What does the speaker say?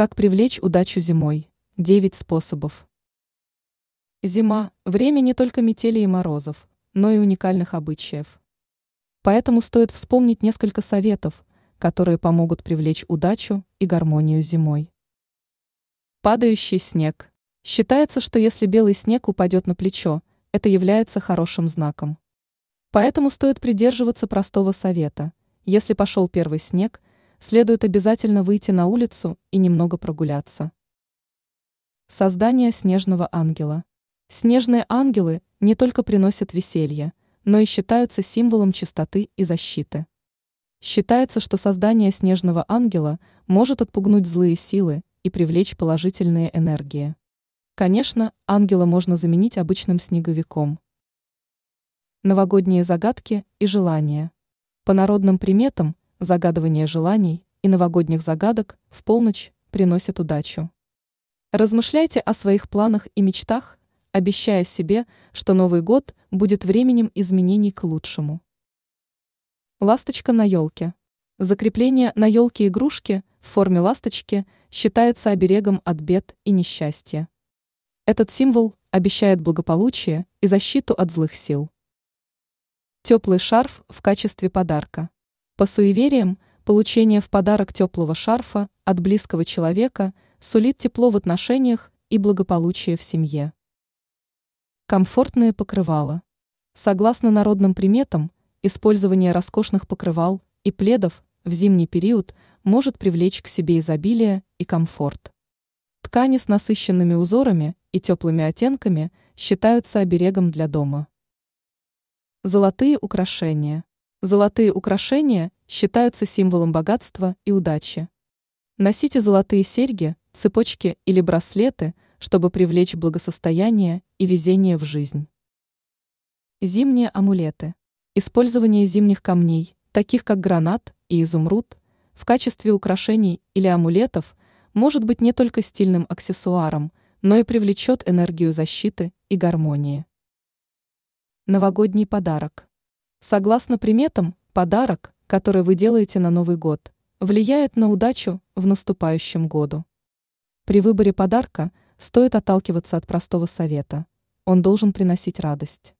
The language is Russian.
Как привлечь удачу зимой? 9 способов. Зима – время не только метели и морозов, но и уникальных обычаев. Поэтому стоит вспомнить несколько советов, которые помогут привлечь удачу и гармонию зимой. Падающий снег. Считается, что если белый снег упадет на плечо, это является хорошим знаком. Поэтому стоит придерживаться простого совета. Если пошел первый снег, следует обязательно выйти на улицу и немного прогуляться. Создание снежного ангела. Снежные ангелы не только приносят веселье, но и считаются символом чистоты и защиты. Считается, что создание снежного ангела может отпугнуть злые силы и привлечь положительные энергии. Конечно, ангела можно заменить обычным снеговиком. Новогодние загадки и желания. По народным приметам, загадывание желаний и новогодних загадок в полночь приносят удачу. Размышляйте о своих планах и мечтах, обещая себе, что Новый год будет временем изменений к лучшему. Ласточка на елке. Закрепление на елке игрушки в форме ласточки считается оберегом от бед и несчастья. Этот символ обещает благополучие и защиту от злых сил. Теплый шарф в качестве подарка. По суевериям, получение в подарок теплого шарфа от близкого человека сулит тепло в отношениях и благополучие в семье. Комфортные покрывала. Согласно народным приметам, использование роскошных покрывал и пледов в зимний период может привлечь к себе изобилие и комфорт. Ткани с насыщенными узорами и теплыми оттенками считаются оберегом для дома. Золотые украшения. Золотые украшения считаются символом богатства и удачи. Носите золотые серьги, цепочки или браслеты, чтобы привлечь благосостояние и везение в жизнь. Зимние амулеты. Использование зимних камней, таких как гранат и изумруд, в качестве украшений или амулетов может быть не только стильным аксессуаром, но и привлечет энергию защиты и гармонии. Новогодний подарок. Согласно приметам, подарок, который вы делаете на Новый год, влияет на удачу в наступающем году. При выборе подарка стоит отталкиваться от простого совета. Он должен приносить радость.